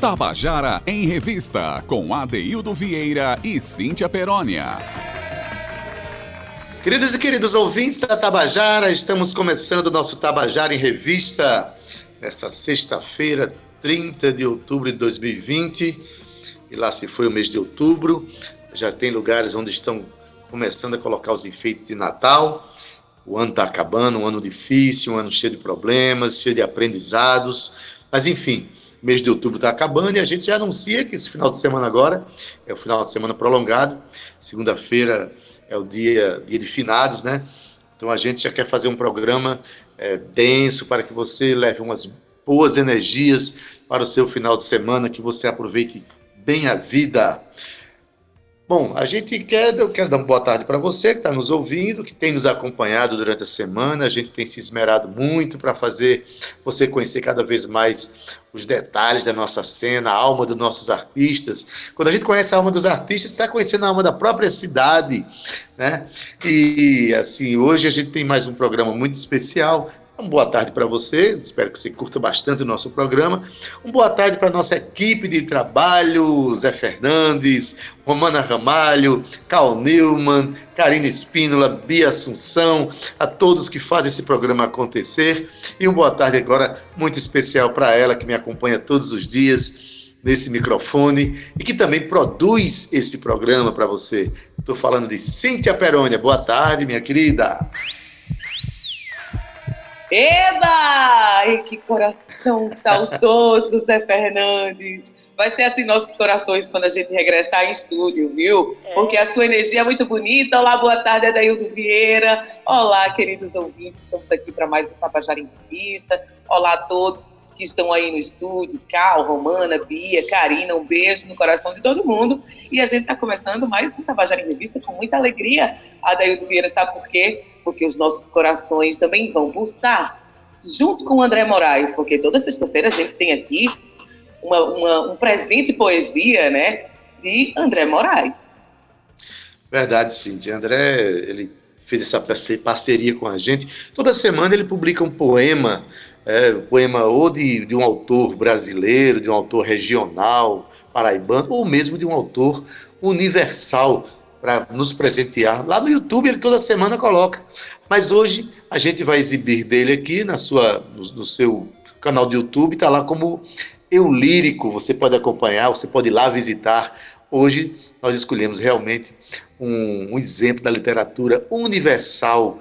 Tabajara em Revista, com Adeildo Vieira e Cíntia Perónia. Queridos e queridos ouvintes da Tabajara, estamos começando nosso Tabajara em Revista nessa sexta-feira, 30 de outubro de 2020. E lá se foi o mês de outubro. Já tem lugares onde estão começando a colocar os enfeites de Natal. O ano está acabando, um ano difícil, um ano cheio de problemas, cheio de aprendizados. Mas enfim, mês de outubro está acabando e a gente já anuncia que esse final de semana agora é o final de semana prolongado. Segunda-feira é o dia, dia de finados, né? Então a gente já quer fazer um programa é, denso para que você leve umas boas energias para o seu final de semana, que você aproveite bem a vida. Bom, a gente quer, eu quero dar uma boa tarde para você que está nos ouvindo, que tem nos acompanhado durante a semana. A gente tem se esmerado muito para fazer você conhecer cada vez mais os detalhes da nossa cena, a alma dos nossos artistas. Quando a gente conhece a alma dos artistas, está conhecendo a alma da própria cidade, né? E assim, hoje a gente tem mais um programa muito especial. Uma boa tarde para você, espero que você curta bastante o nosso programa. Uma boa tarde para a nossa equipe de trabalho, Zé Fernandes, Romana Ramalho, Cal Newman, Karina Espínola, Bia Assunção, a todos que fazem esse programa acontecer. E uma boa tarde agora muito especial para ela, que me acompanha todos os dias nesse microfone e que também produz esse programa para você. Estou falando de Cíntia Perônia. Boa tarde, minha querida. Eba! E que coração saudoso, Zé Fernandes. Vai ser assim nossos corações quando a gente regressar em estúdio, viu? É. Porque a sua energia é muito bonita. Olá, boa tarde, Adaildo Vieira. Olá, queridos ouvintes. Estamos aqui para mais um Tabajara em Revista. Olá a todos que estão aí no estúdio, Cal, Romana, Bia, Karina, um beijo no coração de todo mundo. E a gente está começando mais um Tabajara em Revista com muita alegria. Adaildo Vieira, sabe por quê? porque os nossos corações também vão pulsar, junto com o André Moraes, porque toda sexta-feira a gente tem aqui uma, uma, um presente poesia, né, de André Moraes. Verdade, Cintia. André, ele fez essa parceria com a gente. Toda semana ele publica um poema, é, poema ou de, de um autor brasileiro, de um autor regional, paraibano, ou mesmo de um autor universal para nos presentear. Lá no YouTube ele toda semana coloca. Mas hoje a gente vai exibir dele aqui na sua, no, no seu canal do YouTube, está lá como Eu Lírico. Você pode acompanhar, você pode ir lá visitar. Hoje nós escolhemos realmente um, um exemplo da literatura universal.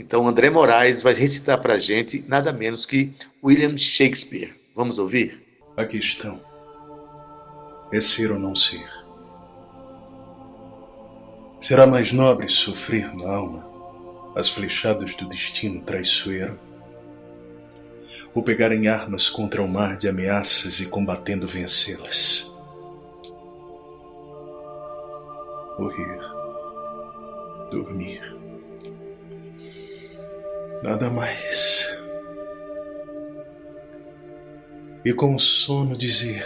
Então André Moraes vai recitar para a gente nada menos que William Shakespeare. Vamos ouvir? A questão é ser ou não ser. Será mais nobre sofrer na alma as flechadas do destino traiçoeiro? Ou pegar em armas contra o mar de ameaças e combatendo vencê-las? Morrer, dormir, nada mais. E com o sono dizer: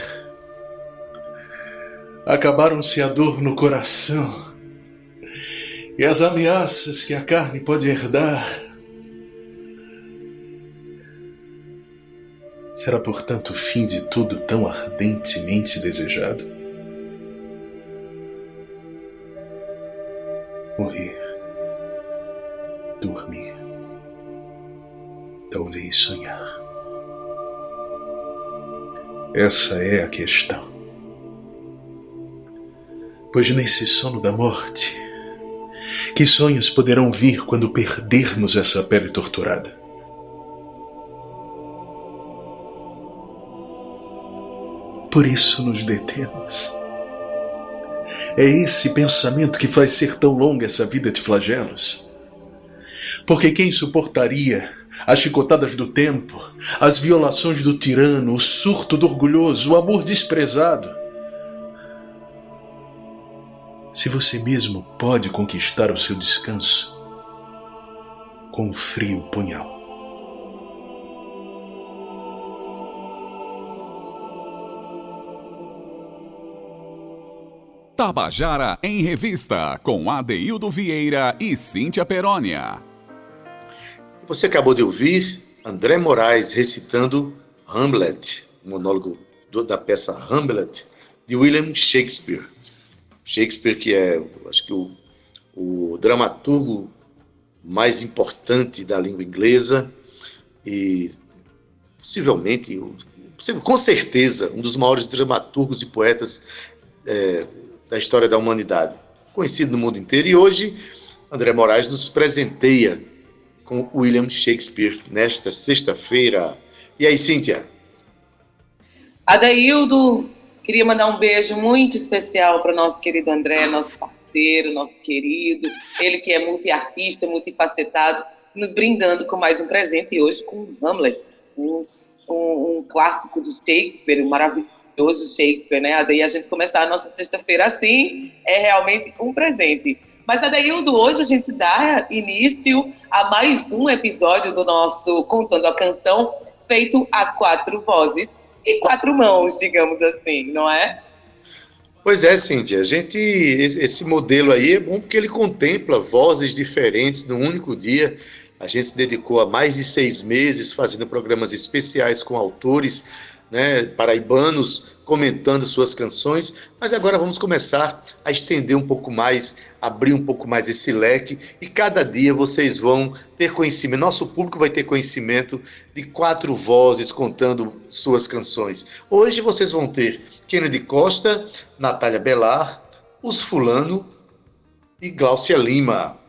Acabaram-se a dor no coração e as ameaças que a carne pode herdar. Será, portanto, o fim de tudo tão ardentemente desejado? Talvez sonhar. Essa é a questão. Pois nesse sono da morte, que sonhos poderão vir quando perdermos essa pele torturada? Por isso nos detemos. É esse pensamento que faz ser tão longa essa vida de flagelos. Porque quem suportaria as chicotadas do tempo, as violações do tirano, o surto do orgulhoso, o amor desprezado? se você mesmo pode conquistar o seu descanso com um frio punhal. Tabajara em Revista, com Adeildo Vieira e Cíntia Perónia. Você acabou de ouvir André Moraes recitando Hamlet, monólogo do, da peça Hamlet, de William Shakespeare. Shakespeare, que é, acho que o, o dramaturgo mais importante da língua inglesa e possivelmente, com certeza, um dos maiores dramaturgos e poetas é, da história da humanidade, conhecido no mundo inteiro. E hoje, André Moraes nos presenteia com William Shakespeare nesta sexta-feira. E aí, Cíntia? Adaildo, queria mandar um beijo muito especial para o nosso querido André, nosso parceiro, nosso querido, ele que é multiartista, multifacetado, nos brindando com mais um presente e hoje com Hamlet, um, um, um clássico de Shakespeare, um maravilhoso Shakespeare, né? Daí a gente começar a nossa sexta-feira assim é realmente um presente. Mas, Adaildo, hoje a gente dá início a mais um episódio do nosso Contando a Canção, feito a quatro vozes e quatro mãos, digamos assim, não é? Pois é, Cíntia. A gente, esse modelo aí é bom porque ele contempla vozes diferentes num único dia. A gente se dedicou a mais de seis meses fazendo programas especiais com autores né, paraibanos comentando suas canções, mas agora vamos começar a estender um pouco mais, abrir um pouco mais esse leque e cada dia vocês vão ter conhecimento, nosso público vai ter conhecimento de quatro vozes contando suas canções. Hoje vocês vão ter Kennedy Costa, Natália Belar, Os Fulano e Glaucia Lima.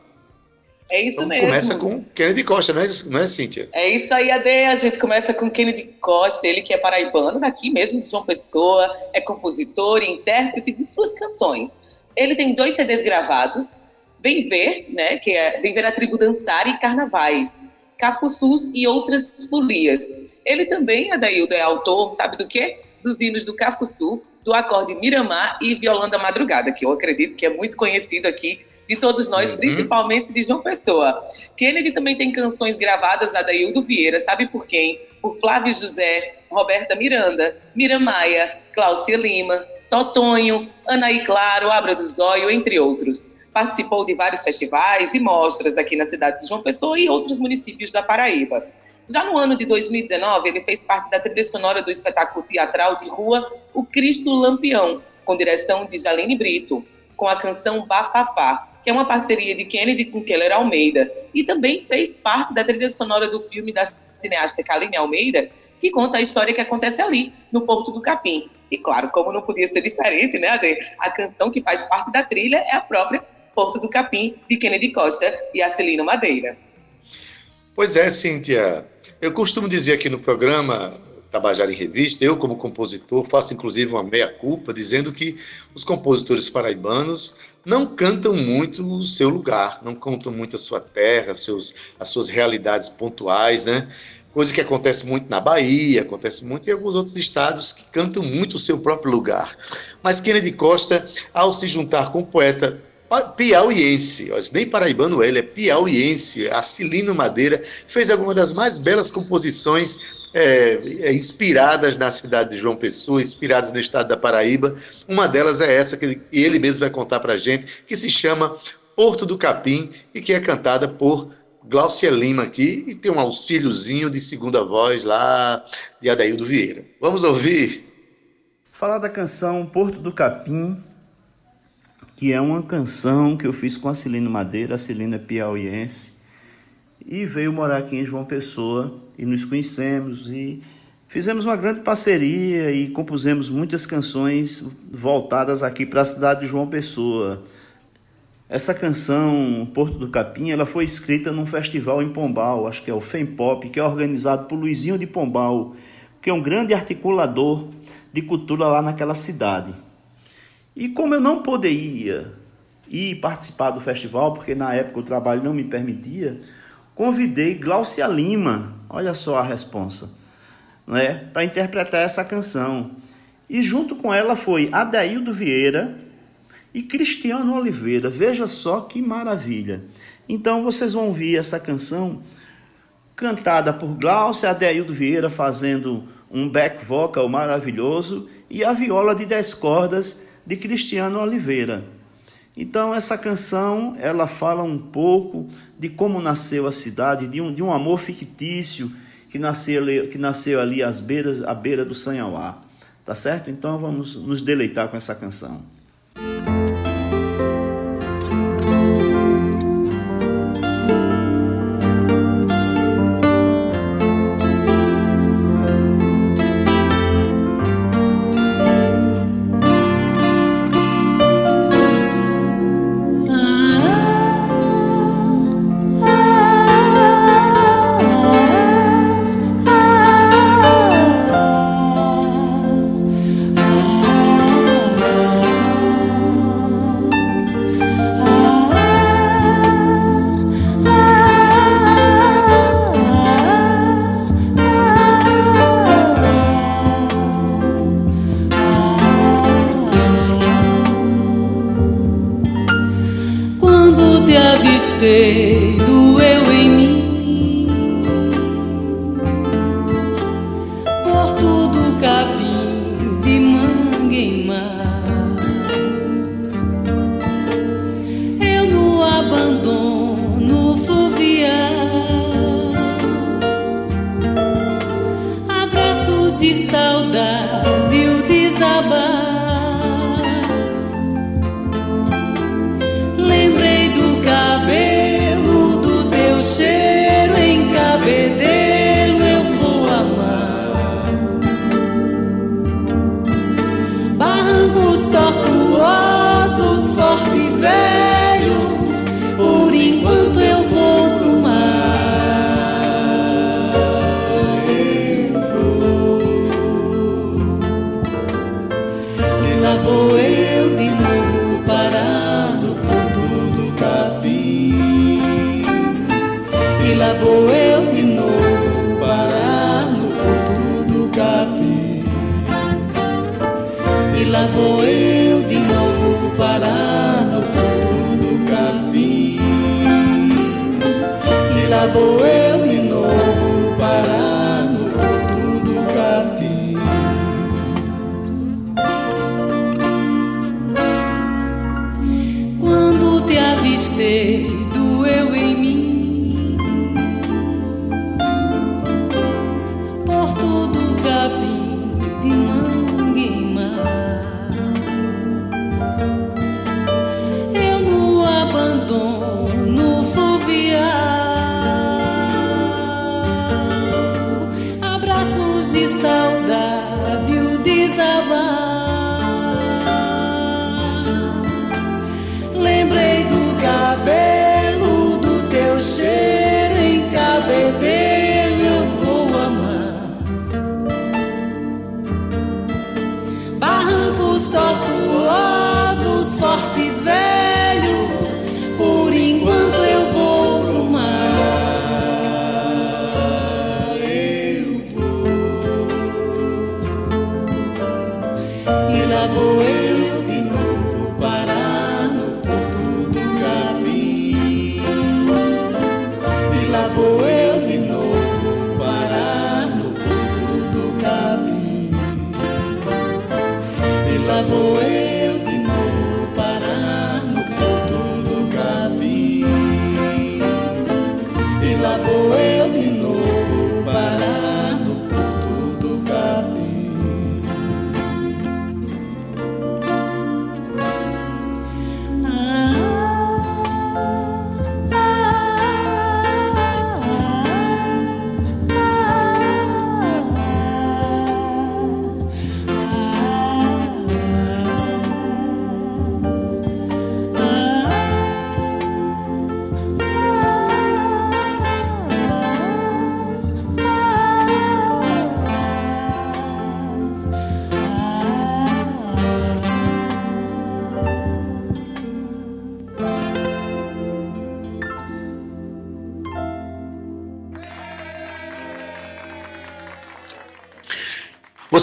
É isso então, mesmo. Começa com Kennedy Costa, não é, não é, Cíntia? É isso aí, Ade. A gente começa com Kennedy Costa, ele que é paraibano, daqui mesmo de João Pessoa, é compositor e intérprete de suas canções. Ele tem dois CDs gravados, Vem Ver, né, que é Vem Ver a Tribo Dançar e Carnavais, Cafuçus e outras folias. Ele também, Adaildo, é autor, sabe do quê? Dos hinos do Cafuçu, do acorde Miramar e Violão da Madrugada, que eu acredito que é muito conhecido aqui de todos nós, uhum. principalmente de João Pessoa. Kennedy também tem canções gravadas a Daildo Vieira, sabe por quem? Por Flávio José, Roberta Miranda, Mira Maia, Cláudia Lima, Totonho, Anaí Claro, Abra do Zóio, entre outros. Participou de vários festivais e mostras aqui na cidade de João Pessoa e outros municípios da Paraíba. Já no ano de 2019, ele fez parte da trilha sonora do espetáculo teatral de rua O Cristo Lampião, com direção de Jaline Brito, com a canção Bafafá, que é uma parceria de Kennedy com Keller Almeida, e também fez parte da trilha sonora do filme da cineasta Kaline Almeida, que conta a história que acontece ali, no Porto do Capim. E claro, como não podia ser diferente, né, Ade? A canção que faz parte da trilha é a própria Porto do Capim, de Kennedy Costa e Acelino Madeira. Pois é, Cíntia. Eu costumo dizer aqui no programa Tabajara em Revista, eu como compositor faço inclusive uma meia-culpa, dizendo que os compositores paraibanos não cantam muito o seu lugar, não contam muito a sua terra, seus, as suas realidades pontuais, né? Coisa que acontece muito na Bahia, acontece muito em alguns outros estados que cantam muito o seu próprio lugar. Mas Kennedy Costa, ao se juntar com o poeta piauiense, nem paraibano ele, é piauiense, Acilino Madeira, fez algumas das mais belas composições é, é, inspiradas na cidade de João Pessoa, inspiradas no estado da Paraíba. Uma delas é essa que ele mesmo vai contar para gente, que se chama Porto do Capim e que é cantada por Glaucia Lima aqui e tem um auxíliozinho de segunda voz lá de Adaildo Vieira. Vamos ouvir? Falar da canção Porto do Capim, que é uma canção que eu fiz com a Celina Madeira, a Celina é piauiense, e veio morar aqui em João Pessoa e nos conhecemos e fizemos uma grande parceria e compusemos muitas canções voltadas aqui para a cidade de João Pessoa. Essa canção, Porto do Capim, ela foi escrita num festival em Pombal, acho que é o FEMPOP, que é organizado por Luizinho de Pombal, que é um grande articulador de cultura lá naquela cidade. E como eu não poderia ir participar do festival, porque na época o trabalho não me permitia, convidei Glaucia Lima, olha só a responsa, né, para interpretar essa canção. E junto com ela foi Adaildo Vieira e Cristiano Oliveira. Veja só que maravilha. Então vocês vão ouvir essa canção cantada por Glaucia Adaildo Vieira fazendo um back vocal maravilhoso e a viola de 10 cordas de Cristiano Oliveira. Então essa canção ela fala um pouco de como nasceu a cidade, de um, de um amor fictício que nasceu, que nasceu ali às beiras, à beira do Sanhauá. Tá certo? Então vamos nos deleitar com essa canção. day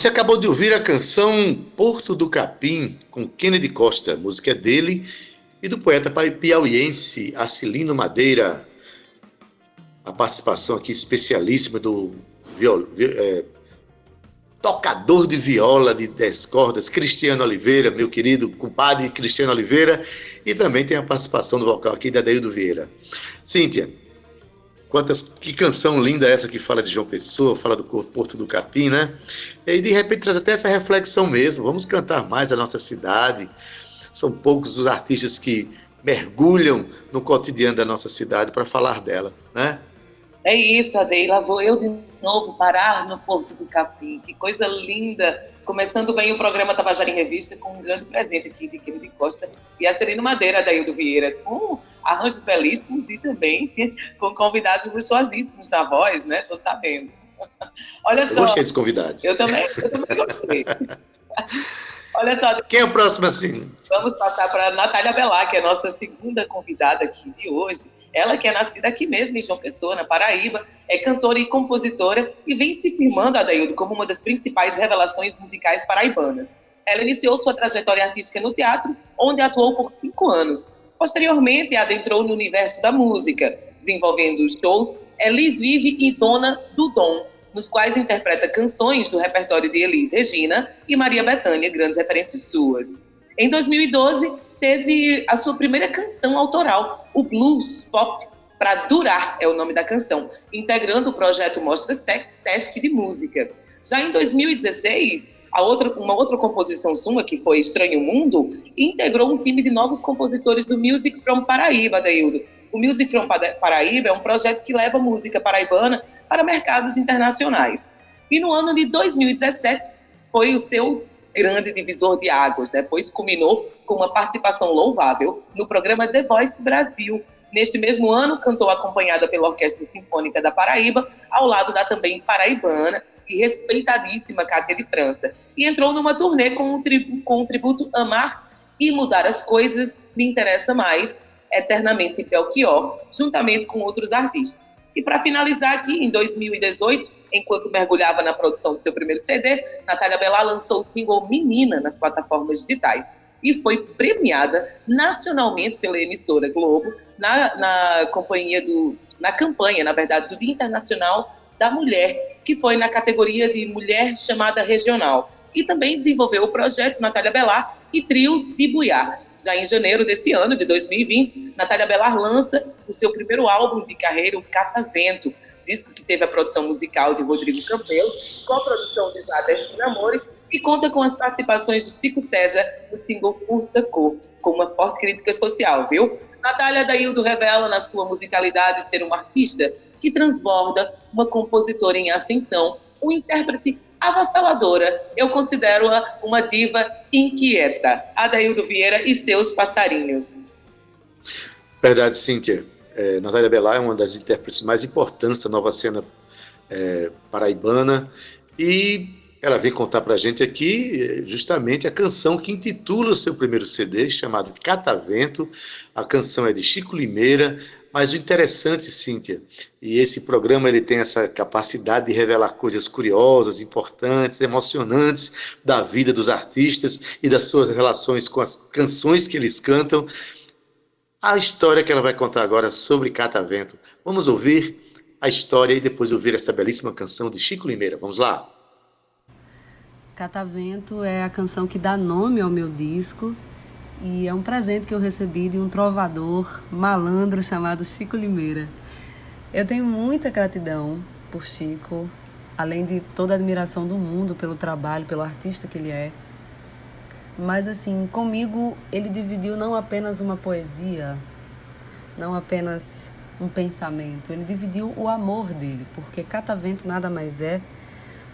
Você acabou de ouvir a canção Porto do Capim, com Kennedy Costa, música é dele, e do poeta piauiense Acilino Madeira. A participação aqui especialíssima do viol, é, tocador de viola de 10 cordas, Cristiano Oliveira, meu querido compadre Cristiano Oliveira, e também tem a participação do vocal aqui da Deildo Vieira. Cíntia, Quantas, que canção linda essa que fala de João Pessoa, fala do Porto do Capim, né? E de repente, traz até essa reflexão mesmo. Vamos cantar mais a nossa cidade. São poucos os artistas que mergulham no cotidiano da nossa cidade para falar dela, né? É isso, Adeila. Vou eu de novo parar no Porto do Capim. Que coisa linda! Começando bem o programa Tabajara em Revista com um grande presente aqui de Kennedy Costa e a Serena Madeira, Daildo Vieira, com arranjos belíssimos e também com convidados luxuosíssimos na voz, né? Tô sabendo. Olha só. Eu gostei dos convidados. Eu também, eu também gostei. Olha só. Quem é o próximo assim? Vamos passar para Natália Belá, que é a nossa segunda convidada aqui de hoje. Ela que é nascida aqui mesmo, em João Pessoa, na Paraíba, é cantora e compositora e vem se firmando, Adaildo, como uma das principais revelações musicais paraibanas. Ela iniciou sua trajetória artística no teatro, onde atuou por cinco anos. Posteriormente, adentrou no universo da música, desenvolvendo shows Elis Vive e Dona do Dom, nos quais interpreta canções do repertório de Elis Regina e Maria Bethânia, grandes referências suas. Em 2012, teve a sua primeira canção autoral, o Blues Pop para Durar é o nome da canção, integrando o projeto Mostra Sesc de Música. Já em 2016, a outra, uma outra composição sua, que foi Estranho Mundo, integrou um time de novos compositores do Music from Paraíba, Deildo. O Music from Paraíba é um projeto que leva música paraibana para mercados internacionais. E no ano de 2017 foi o seu grande divisor de águas, né? pois culminou com uma participação louvável no programa The Voice Brasil. Neste mesmo ano, cantou acompanhada pela Orquestra Sinfônica da Paraíba, ao lado da também paraibana e respeitadíssima Cátia de França, e entrou numa turnê com o, tributo, com o tributo Amar e Mudar as Coisas Me Interessa Mais, Eternamente Belchior, juntamente com outros artistas. E para finalizar aqui, em 2018, enquanto mergulhava na produção do seu primeiro CD, Natália Bellar lançou o single Menina nas plataformas digitais e foi premiada nacionalmente pela emissora Globo na, na companhia do na campanha, na verdade, do Dia Internacional da Mulher, que foi na categoria de Mulher Chamada Regional. E também desenvolveu o projeto Natália Belar e Trio de Buiá. Já em janeiro desse ano, de 2020, Natália Belar lança o seu primeiro álbum de carreira, o Catavento, disco que teve a produção musical de Rodrigo Campelo, com a produção de Zadeste Namori, e conta com as participações de Chico César no single Furta Cor, com uma forte crítica social, viu? Natália Daildo revela na sua musicalidade ser uma artista que transborda, uma compositora em ascensão, uma intérprete avassaladora. Eu considero-a uma diva inquieta. Adaildo Vieira e seus passarinhos. Verdade, Cíntia. É, Natália Bellar é uma das intérpretes mais importantes da nova cena é, paraibana e ela vem contar para a gente aqui é, justamente a canção que intitula o seu primeiro CD, chamado Catavento. A canção é de Chico Limeira, mas o interessante, Cíntia, e esse programa ele tem essa capacidade de revelar coisas curiosas, importantes, emocionantes da vida dos artistas e das suas relações com as canções que eles cantam. A história que ela vai contar agora sobre Catavento. Vamos ouvir a história e depois ouvir essa belíssima canção de Chico Limeira. Vamos lá. Catavento é a canção que dá nome ao meu disco e é um presente que eu recebi de um trovador malandro chamado Chico Limeira. Eu tenho muita gratidão por Chico, além de toda a admiração do mundo pelo trabalho, pelo artista que ele é. Mas assim, comigo ele dividiu não apenas uma poesia, não apenas um pensamento, ele dividiu o amor dele, porque Catavento nada mais é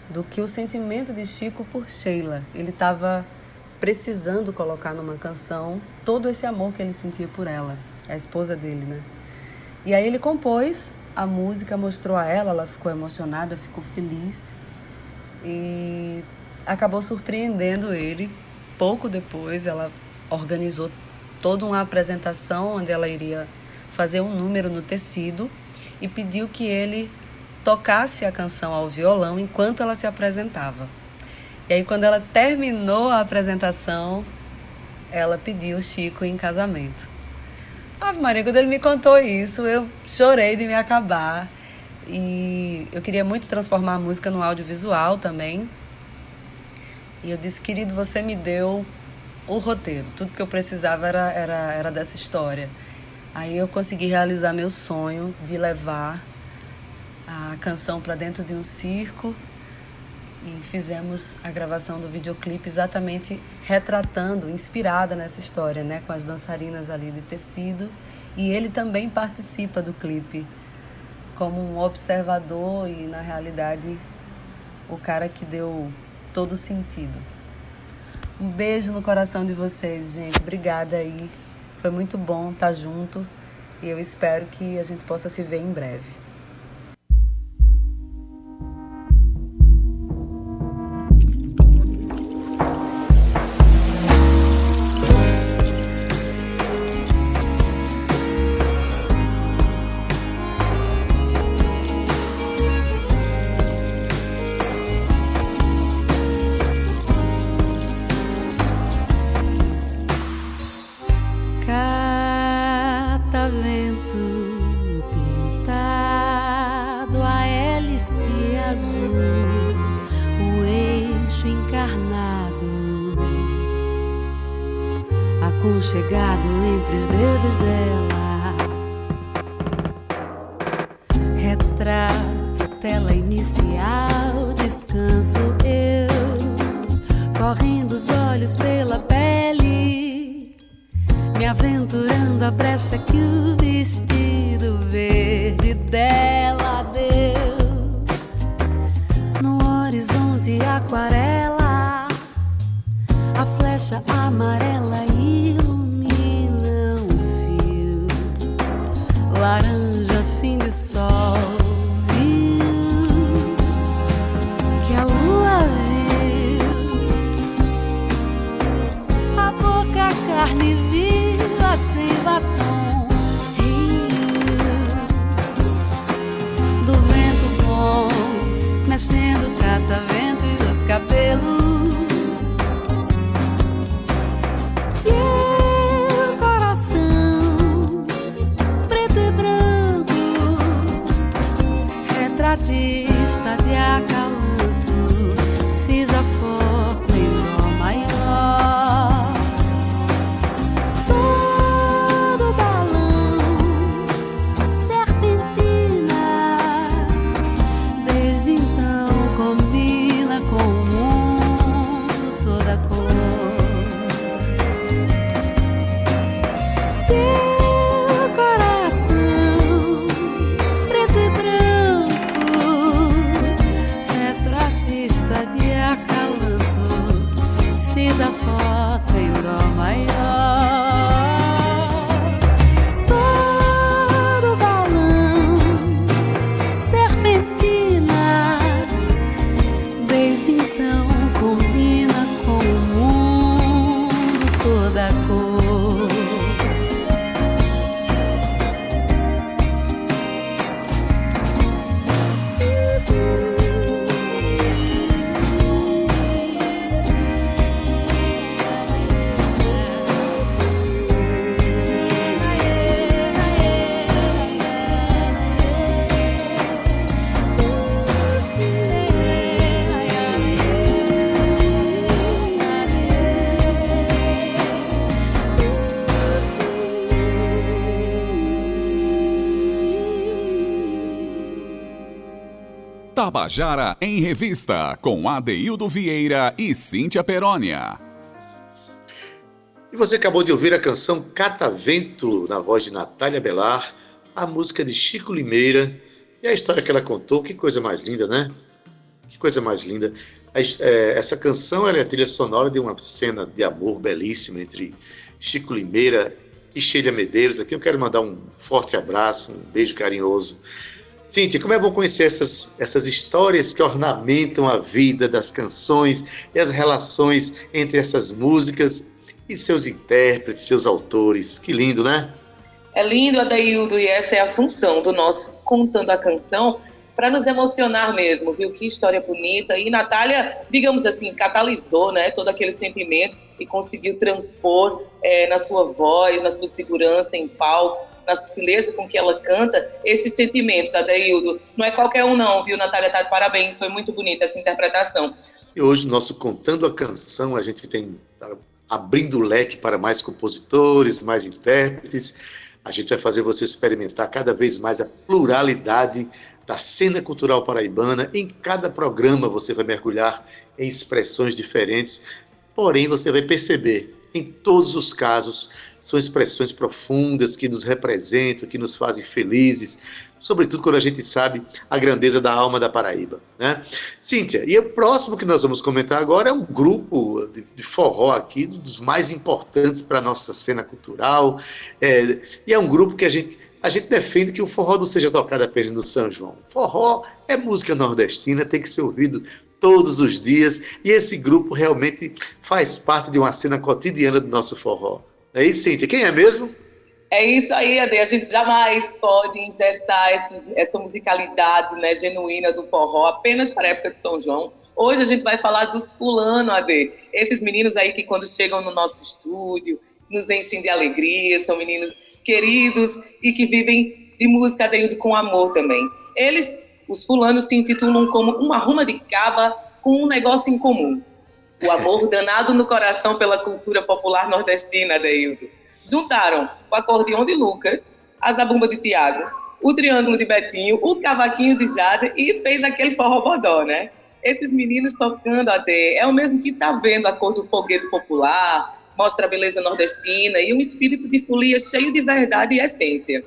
do que o sentimento de Chico por Sheila. Ele estava precisando colocar numa canção todo esse amor que ele sentia por ela, a esposa dele, né? E aí ele compôs a música, mostrou a ela, ela ficou emocionada, ficou feliz e acabou surpreendendo ele. Pouco depois, ela organizou toda uma apresentação onde ela iria fazer um número no tecido e pediu que ele tocasse a canção ao violão enquanto ela se apresentava. E aí, quando ela terminou a apresentação, ela pediu o Chico em casamento. Ave Maria, quando ele me contou isso, eu chorei de me acabar. E eu queria muito transformar a música no audiovisual também. E eu disse, querido, você me deu o roteiro. Tudo que eu precisava era, era, era dessa história. Aí eu consegui realizar meu sonho de levar a canção para dentro de um circo e fizemos a gravação do videoclipe exatamente retratando, inspirada nessa história, né, com as dançarinas ali de tecido. E ele também participa do clipe como um observador e na realidade o cara que deu todo o sentido. Um beijo no coração de vocês, gente. Obrigada aí. Foi muito bom estar junto e eu espero que a gente possa se ver em breve. brecha que Tabajara em Revista, com Adeildo Vieira e Cíntia Perónia. E você acabou de ouvir a canção Catavento, na voz de Natália Belar, a música de Chico Limeira e a história que ela contou. Que coisa mais linda, né? Que coisa mais linda. É, essa canção é a trilha sonora de uma cena de amor belíssima entre Chico Limeira e Sheila Medeiros. Aqui eu quero mandar um forte abraço, um beijo carinhoso Cíntia, como é bom conhecer essas, essas histórias que ornamentam a vida das canções e as relações entre essas músicas e seus intérpretes, seus autores. Que lindo, né? É lindo, Adaildo, e essa é a função do nosso Contando a Canção, para nos emocionar mesmo, viu? Que história bonita. E Natália, digamos assim, catalisou né, todo aquele sentimento e conseguiu transpor é, na sua voz, na sua segurança em palco, na sutileza com que ela canta, esses sentimentos, Adaildo. Não é qualquer um, não, viu, Natália? Tá de parabéns, foi muito bonita essa interpretação. E hoje, nosso Contando a Canção, a gente tem tá abrindo o leque para mais compositores, mais intérpretes. A gente vai fazer você experimentar cada vez mais a pluralidade da cena cultural paraibana. Em cada programa você vai mergulhar em expressões diferentes, porém você vai perceber, em todos os casos, são expressões profundas que nos representam, que nos fazem felizes, sobretudo quando a gente sabe a grandeza da alma da Paraíba. Né? Cíntia, e o próximo que nós vamos comentar agora é um grupo de, forró aqui, dos mais importantes para a nossa cena cultural, é, e é um grupo que a gente, a gente defende que o forró não seja tocado apenas no São João. Forró é música nordestina, tem que ser ouvido todos os dias, e esse grupo realmente faz parte de uma cena cotidiana do nosso forró. É isso, Cíntia? Quem é mesmo? É isso aí, Ade. A gente jamais pode engessar essa, essa musicalidade né, genuína do forró apenas para a época de São João. Hoje a gente vai falar dos fulano, Ade. Esses meninos aí que quando chegam no nosso estúdio nos enchem de alegria, são meninos queridos e que vivem de música Adeildo com amor também. Eles, os fulanos, se intitulam como uma ruma de caba com um negócio em comum. O amor danado no coração pela cultura popular nordestina, Adeildo juntaram o acordeão de Lucas, a zabumba de Tiago, o triângulo de Betinho, o cavaquinho de Jade e fez aquele forró bodó, né? Esses meninos tocando até, é o mesmo que tá vendo a cor do foguete popular, mostra a beleza nordestina e um espírito de folia cheio de verdade e essência.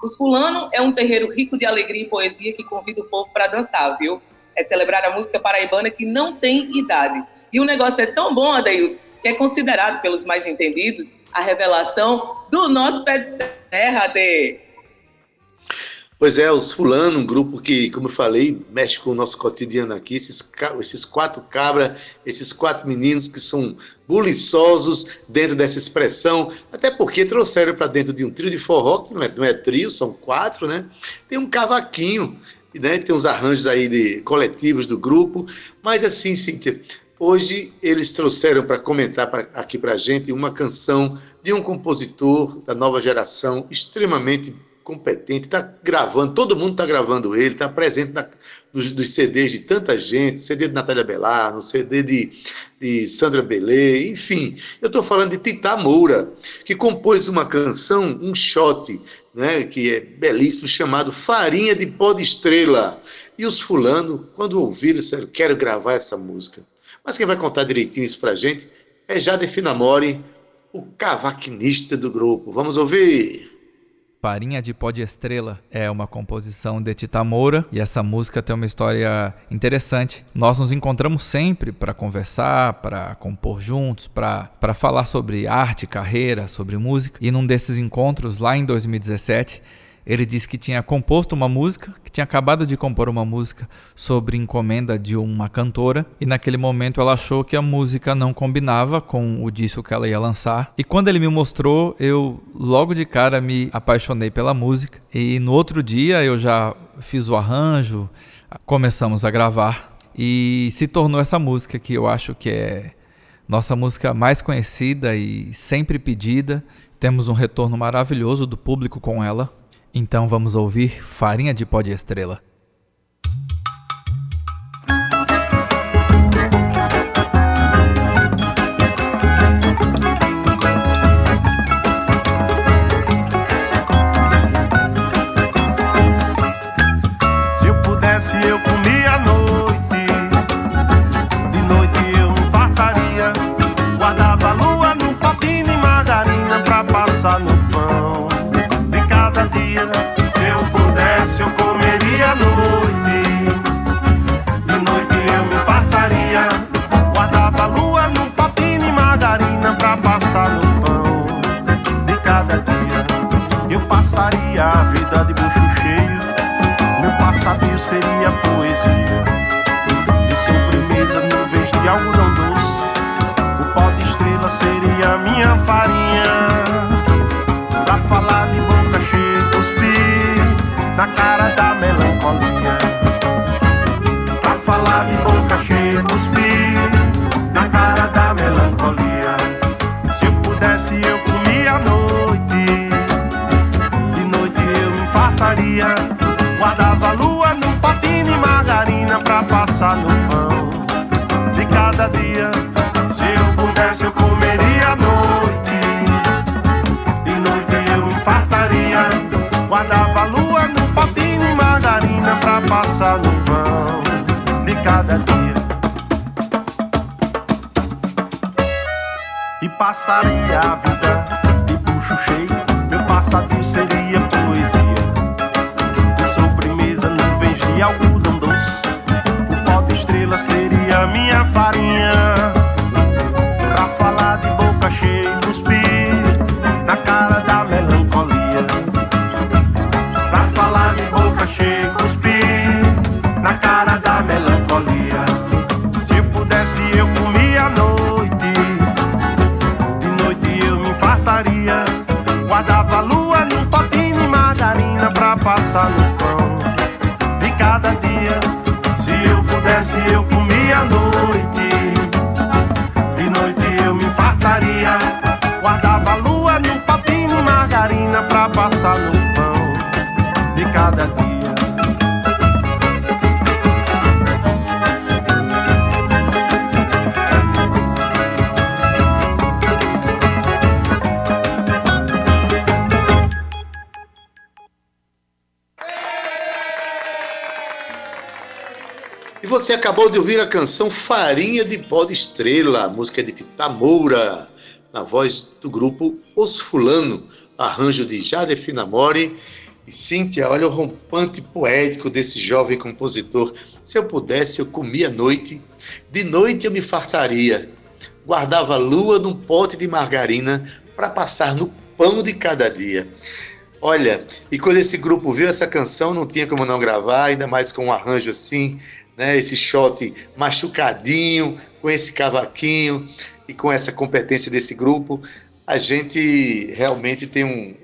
Os Fulano é um terreiro rico de alegria e poesia que convida o povo para dançar, viu? É celebrar a música paraibana que não tem idade. E o negócio é tão bom, Adailton, que é considerado pelos mais entendidos a revelação do nosso pé de serra, de Pois é, os fulano, um grupo que, como eu falei, mexe com o nosso cotidiano aqui, esses, esses quatro cabras, esses quatro meninos que são buliçosos dentro dessa expressão, até porque trouxeram para dentro de um trio de forró, que não é, não é trio, são quatro, né? Tem um cavaquinho, né? tem uns arranjos aí de coletivos do grupo, mas assim, Cíntia, Hoje eles trouxeram para comentar pra, aqui para a gente uma canção de um compositor da nova geração extremamente competente, está gravando, todo mundo está gravando ele, está presente na, nos, nos, CDs de tanta gente, CD de Natália Belar, no CD de, de Sandra Belê, enfim. Eu estou falando de Tita Moura, que compôs uma canção, um shot, né, que é belíssimo, chamado Farinha de Pó de Estrela. E os fulano, quando ouviram, disseram, quero gravar essa música. Mas quem vai contar direitinho isso pra gente é Jade Finamori, o cavaquinista do grupo. Vamos ouvir! Farinha de Pó de Estrela é uma composição de Tita Moura e essa música tem uma história interessante. Nós nos encontramos sempre para conversar, para compor juntos, para falar sobre arte, carreira, sobre música. E num desses encontros, lá em 2017, ele disse que tinha composto uma música, que tinha acabado de compor uma música sobre encomenda de uma cantora, e naquele momento ela achou que a música não combinava com o disco que ela ia lançar. E quando ele me mostrou, eu logo de cara me apaixonei pela música, e no outro dia eu já fiz o arranjo, começamos a gravar, e se tornou essa música que eu acho que é nossa música mais conhecida e sempre pedida. Temos um retorno maravilhoso do público com ela. Então vamos ouvir Farinha de Pó de Estrela. Se eu pudesse, eu comia à noite. De noite eu me fartaria. Guardava a lua no patinho e margarina pra passar no se eu pudesse, eu comeria. Pra acabou de ouvir a canção Farinha de Pó de Estrela, música de Tita Moura, na voz do grupo Os Fulano, arranjo de Jade Finamori. E Cíntia, olha o rompante poético desse jovem compositor. Se eu pudesse, eu comia à noite, de noite eu me fartaria. Guardava a lua num pote de margarina para passar no pão de cada dia. Olha, e quando esse grupo viu essa canção, não tinha como não gravar, ainda mais com um arranjo assim, né? Esse shot machucadinho, com esse cavaquinho e com essa competência desse grupo, a gente realmente tem um.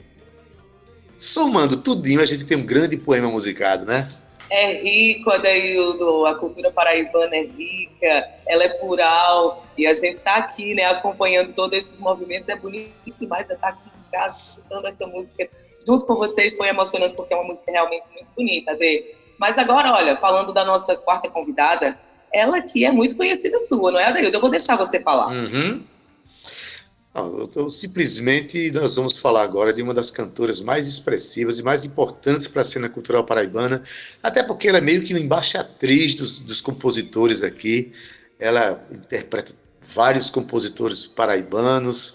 Somando tudinho, a gente tem um grande poema musicado, né? É rico, Adaildo, a cultura paraibana é rica, ela é plural, e a gente está aqui, né, acompanhando todos esses movimentos, é bonito demais estar aqui em casa, escutando essa música junto com vocês, foi emocionante, porque é uma música realmente muito bonita, Ade. Mas agora, olha, falando da nossa quarta convidada, ela aqui é muito conhecida sua, não é, Adaildo? Eu vou deixar você falar. Uhum. Não, eu simplesmente nós vamos falar agora de uma das cantoras mais expressivas e mais importantes para a cena cultural paraibana, até porque ela é meio que uma embaixatriz dos, dos compositores aqui. Ela interpreta vários compositores paraibanos.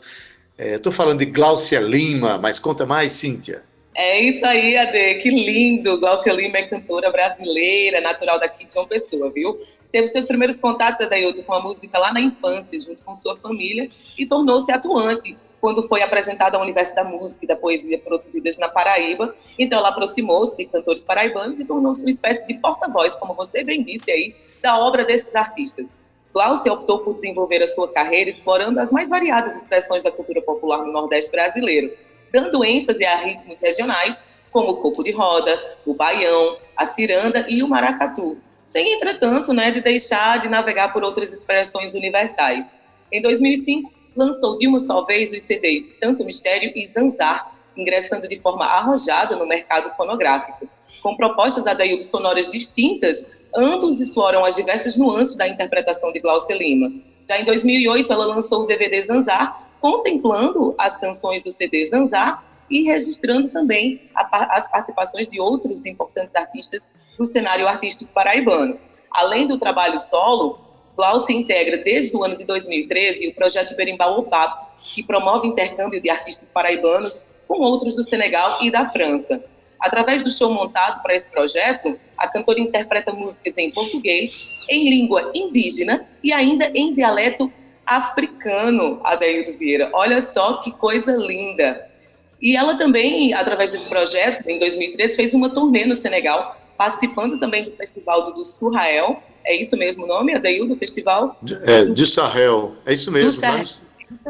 Estou falando de Gláucia Lima, mas conta mais, Cíntia. É isso aí, Ade, que lindo. Glaucia Lima é cantora brasileira, natural daqui de João Pessoa, viu? Teve seus primeiros contatos, Adailton, com a música lá na infância, junto com sua família, e tornou-se atuante quando foi apresentada ao Universo da Música e da Poesia produzidas na Paraíba. Então ela aproximou-se de cantores paraibanos e tornou-se uma espécie de porta-voz, como você bem disse aí, da obra desses artistas. Glaucia optou por desenvolver a sua carreira explorando as mais variadas expressões da cultura popular no Nordeste brasileiro, dando ênfase a ritmos regionais, como o coco de roda, o baião, a ciranda e o maracatu, sem, entretanto, né, de deixar de navegar por outras expressões universais. Em 2005, lançou de uma só vez os CDs Tanto Mistério e Zanzar, ingressando de forma arrojada no mercado fonográfico. Com propostas Adaildo sonoras distintas, ambos exploram as diversas nuances da interpretação de Glaucia Lima. Já em 2008, ela lançou o DVD Zanzar, contemplando as canções do CD Zanzar e registrando também a, as participações de outros importantes artistas do cenário artístico paraibano. Além do trabalho solo, Glaucia integra desde o ano de 2013 o projeto Berimbau Opapo, que promove intercâmbio de artistas paraibanos com outros do Senegal e da França. Através do show montado para esse projeto, a cantora interpreta músicas em português, em língua indígena e ainda em dialeto africano, Adaildo Vieira. Olha só que coisa linda. E ela também, através desse projeto, em 2013, fez uma turnê no Senegal, participando também do Festival do, Surrael. É isso mesmo o nome, Adaildo, do festival? É, de Sahel. É isso mesmo. Do Sahel. Isso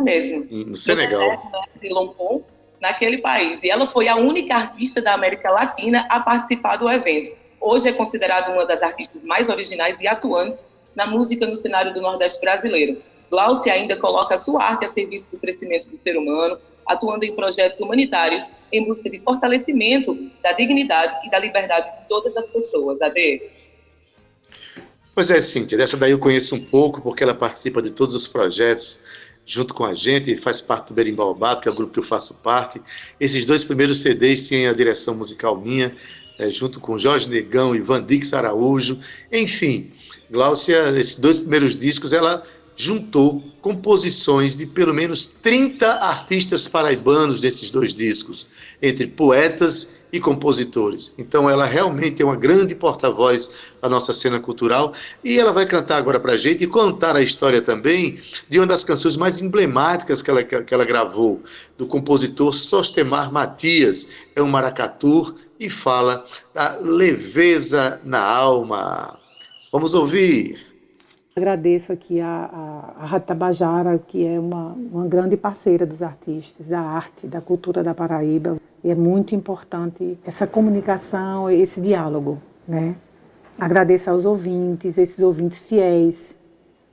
mesmo. No Senegal. No deserto, né, de Lompon, naquele país. E ela foi a única artista da América Latina a participar do evento. Hoje é considerada uma das artistas mais originais e atuantes na música no cenário do Nordeste brasileiro. Glaucia ainda coloca sua arte a serviço do crescimento do ser humano, atuando em projetos humanitários em busca de fortalecimento da dignidade e da liberdade de todas as pessoas. Ade. Pois é, Cíntia, dessa daí eu conheço um pouco, porque ela participa de todos os projetos junto com a gente, faz parte do Berimbaubá, que é o grupo que eu faço parte. Esses dois primeiros CDs têm a direção musical minha, é, junto com Jorge Negão e Van Dix Araújo. Enfim, Gláucia, esses dois primeiros discos, ela juntou composições de pelo menos 30 artistas paraibanos desses dois discos, entre poetas e compositores. Então ela realmente é uma grande porta-voz da nossa cena cultural e ela vai cantar agora para a gente e contar a história também de uma das canções mais emblemáticas que ela, que ela gravou, do compositor Sostemar Matias. É um maracatu e fala da leveza na alma. Vamos ouvir. Agradeço aqui a, a, a Rádio Tabajara, que é uma, uma grande parceira dos artistas, da arte, da cultura da Paraíba. E é muito importante essa comunicação, esse diálogo, né? Agradeço aos ouvintes, esses ouvintes fiéis,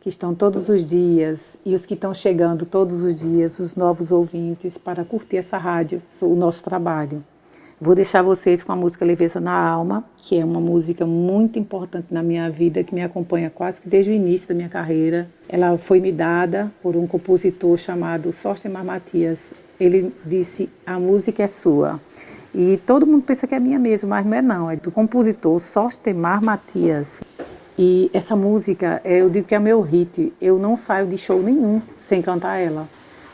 que estão todos os dias, e os que estão chegando todos os dias, os novos ouvintes, para curtir essa rádio, o nosso trabalho. Vou deixar vocês com a música Leveza na Alma, que é uma música muito importante na minha vida, que me acompanha quase que desde o início da minha carreira. Ela foi me dada por um compositor chamado Sortemar Matias. Ele disse: A música é sua. E todo mundo pensa que é minha mesmo, mas não é não, é do compositor Sortemar Matias. E essa música, eu digo que é meu hit. Eu não saio de show nenhum sem cantar ela,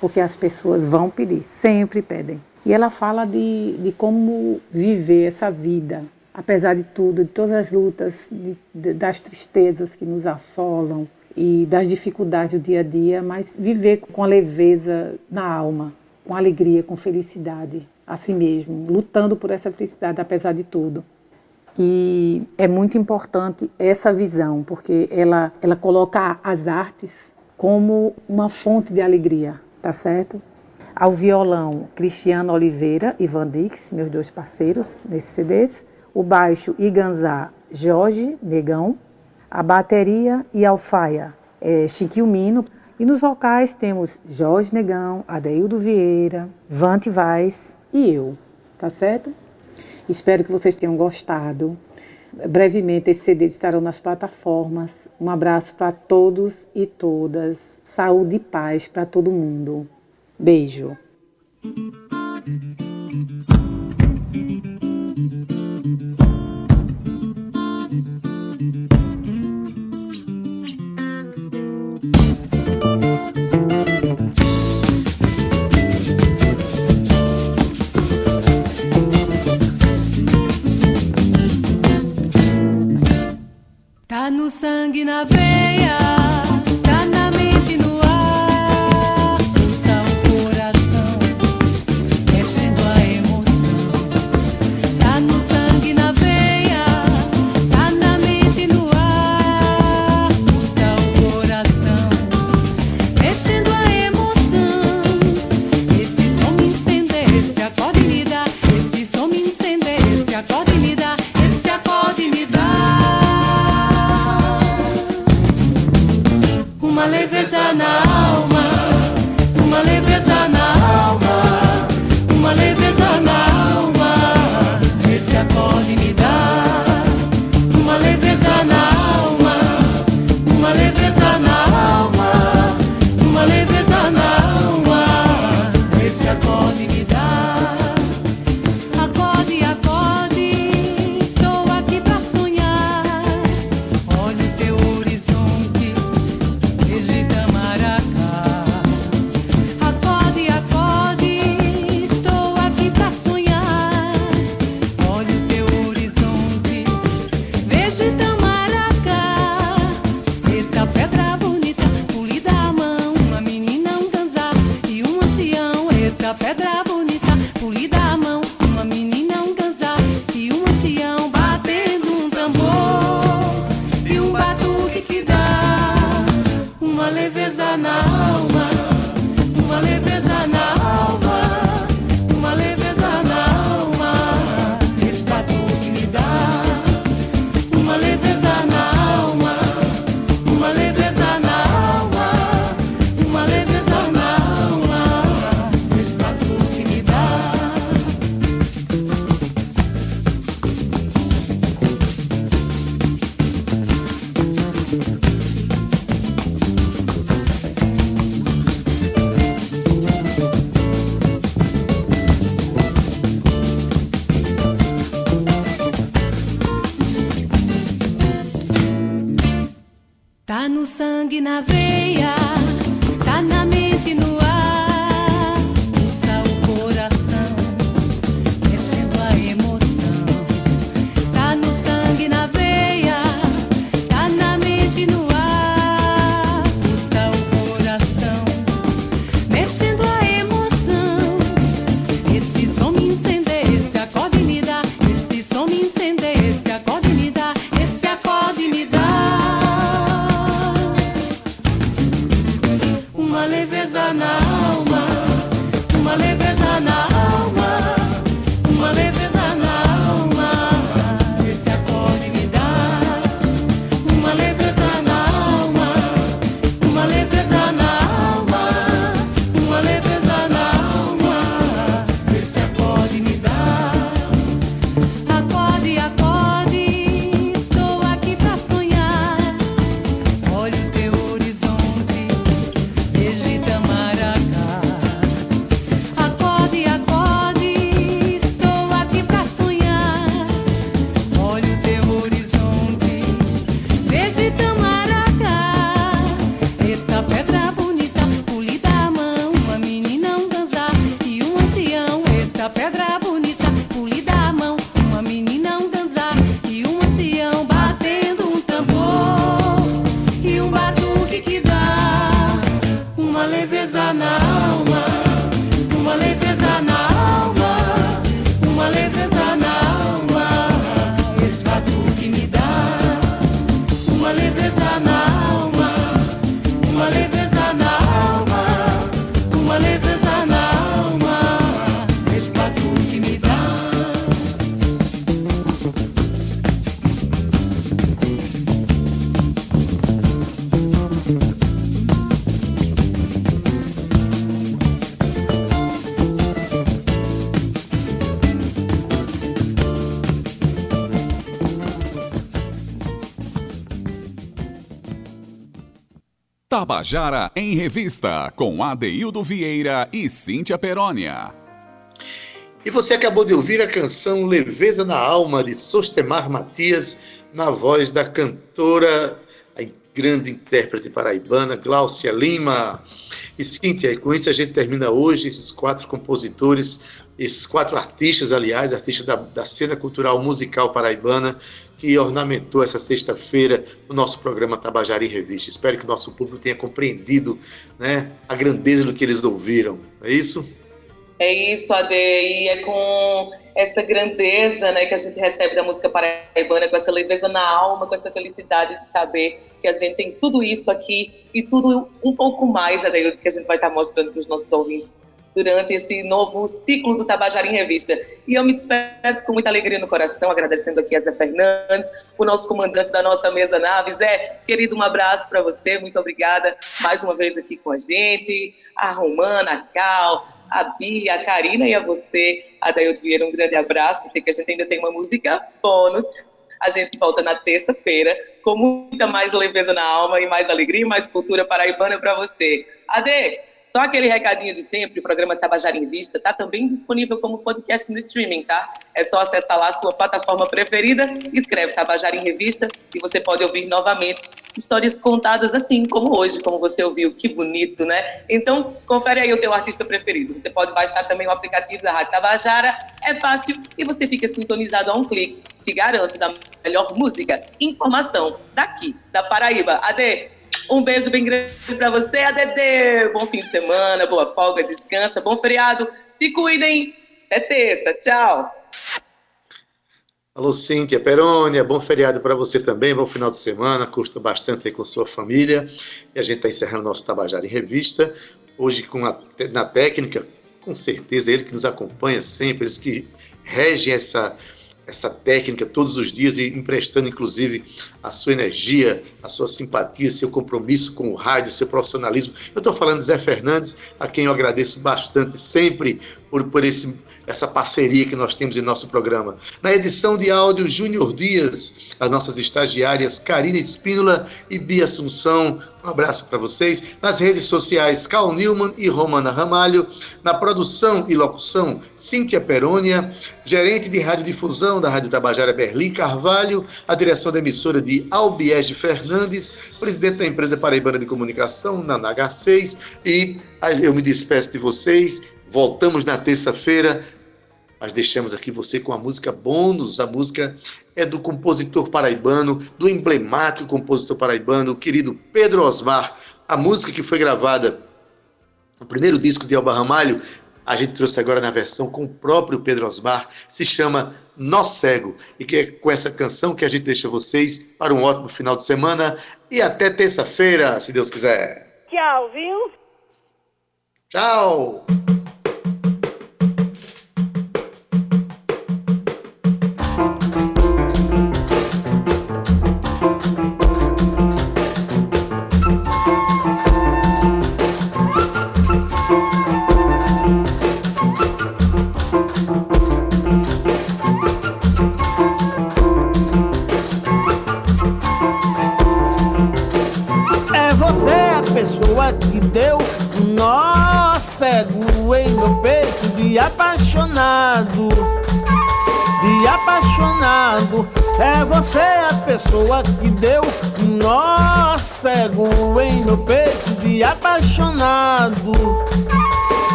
porque as pessoas vão pedir, sempre pedem. E ela fala de, de como viver essa vida, apesar de tudo, de todas as lutas, de, de, das tristezas que nos assolam e das dificuldades do dia a dia, mas viver com a leveza na alma, com alegria, com felicidade a si mesmo, lutando por essa felicidade apesar de tudo. E é muito importante essa visão, porque ela, ela coloca as artes como uma fonte de alegria, tá certo? Ao violão, Cristiano Oliveira e Van Dix, meus dois parceiros nesses CDs. O baixo, Iganzá, Jorge Negão. A bateria e alfaia, é, Chiquinho. E nos vocais temos Jorge Negão, Adeildo Vieira, Vante Vaz e eu, tá certo? Espero que vocês tenham gostado. Brevemente, esses CDs estarão nas plataformas. Um abraço para todos e todas. Saúde e paz para todo mundo. Beijo. Sangue na veia, Tabajara em Revista, com Adeildo Vieira e Cíntia Perónia. E você acabou de ouvir a canção Leveza na Alma, de Sostemar Matias, na voz da cantora, a grande intérprete paraibana, Gláucia Lima. E Cíntia, com isso a gente termina hoje esses quatro compositores, esses quatro artistas, aliás, artistas da, da cena cultural musical paraibana, que ornamentou essa sexta-feira o nosso programa Tabajara em Revista. Espero que o nosso público tenha compreendido né, a grandeza do que eles ouviram. É isso? É isso, Ade, e é com essa grandeza né, que a gente recebe da música paraibana, com essa leveza na alma, com essa felicidade de saber que a gente tem tudo isso aqui e tudo um pouco mais, Ade, que a gente vai estar mostrando para os nossos ouvintes durante esse novo ciclo do Tabajara em Revista. E eu me despeço com muita alegria no coração, agradecendo aqui a Zé Fernandes, o nosso comandante da nossa mesa nave. Zé, querido, um abraço para você, muito obrigada mais uma vez aqui com a gente, a Romana, a Cal, a Bia, a Karina e a você, a Dailde Vieira, um grande abraço. Sei que a gente ainda tem uma música bônus a gente volta na terça-feira com muita mais leveza na alma e mais alegria e mais cultura paraibana para você. Ade, só aquele recadinho de sempre, o programa Tabajara em Vista está também disponível como podcast no streaming, tá? É só acessar lá a sua plataforma preferida, escreve Tabajara em Revista e você pode ouvir novamente histórias contadas assim como hoje, como você ouviu. Que bonito, né? Então, confere aí o teu artista preferido. Você pode baixar também o aplicativo da Rádio Tabajara, é fácil e você fica sintonizado a um clique. Te garanto da melhor música, informação daqui, da Paraíba. Ade, um beijo bem grande para você, ADD. Bom fim de semana, boa folga, descansa, bom feriado. Se cuidem. Até terça. Tchau. Alô, Cíntia Perônia, bom feriado para você também, bom final de semana, curta bastante aí com sua família. E a gente está encerrando nosso Tabajara em Revista, hoje com a, na técnica, com certeza, ele que nos acompanha sempre, eles que regem essa, essa técnica todos os dias e emprestando, inclusive, a sua energia, a sua simpatia, seu compromisso com o rádio, seu profissionalismo. Eu estou falando de Zé Fernandes, a quem eu agradeço bastante sempre por, por esse essa parceria que nós temos em nosso programa. Na edição de áudio, Júnior Dias, as nossas estagiárias Karina Espínola e Bia Assunção. Um abraço para vocês. Nas redes sociais, Cal Newman e Romana Ramalho. Na produção e locução, Cíntia Perônia. Gerente de radiodifusão da Rádio Tabajara, Berlim Carvalho. A direção da emissora de Albiege Fernandes. Presidente da empresa Paraibana de Comunicação, na NH6. E eu me despeço de vocês. Voltamos na terça-feira mas deixamos aqui você com a música bônus. A música é do compositor paraibano, do emblemático compositor paraibano, o querido Pedro Osmar. A música que foi gravada no primeiro disco de Alba Ramalho, a gente trouxe agora na versão com o próprio Pedro Osmar, se chama Nó Cego. E que é com essa canção que a gente deixa vocês para um ótimo final de semana e até terça-feira, se Deus quiser. Tchau, viu? Tchau!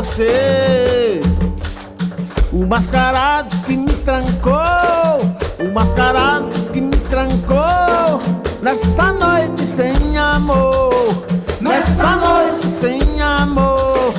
Você, o mascarado que me trancou, o mascarado que me trancou nesta noite sem amor, nesta noite sem amor.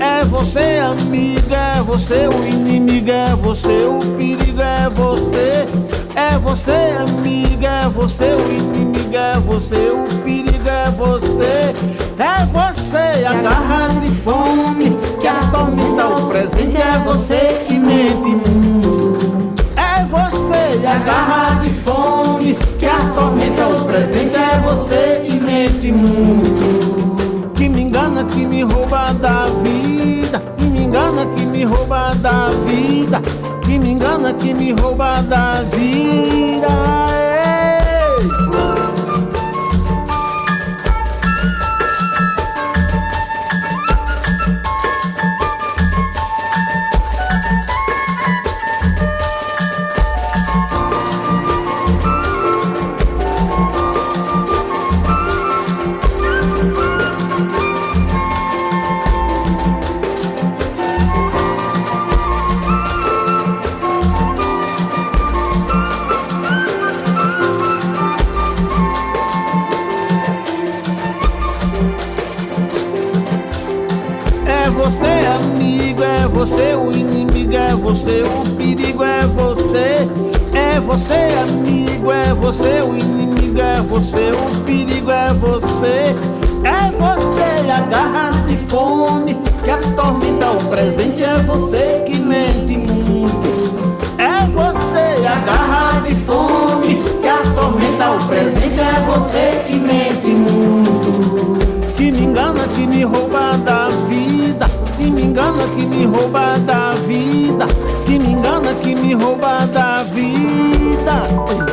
É você, amiga, é você o inimigo, é você o perigo, é você. É você, amiga, é você o inimigo, é você o perigo, é você. É você a garra de fome que atormenta o presente, é você que mente muito. É você a garra de fome que atormenta o presente, é você que mente muito. Que me engana, que me rouba da vida Que me engana, que me rouba da vida Que me engana, que me rouba da vida você amigo, é você o inimigo, é você o perigo, é você. É você a garra de fome que atormenta o presente, é você que mente muito. É você a garra de fome que atormenta o presente, é você que mente muito. Que me engana, que me rouba da vida, que me engana, que me rouba da vida, que me engana, que me rouba that.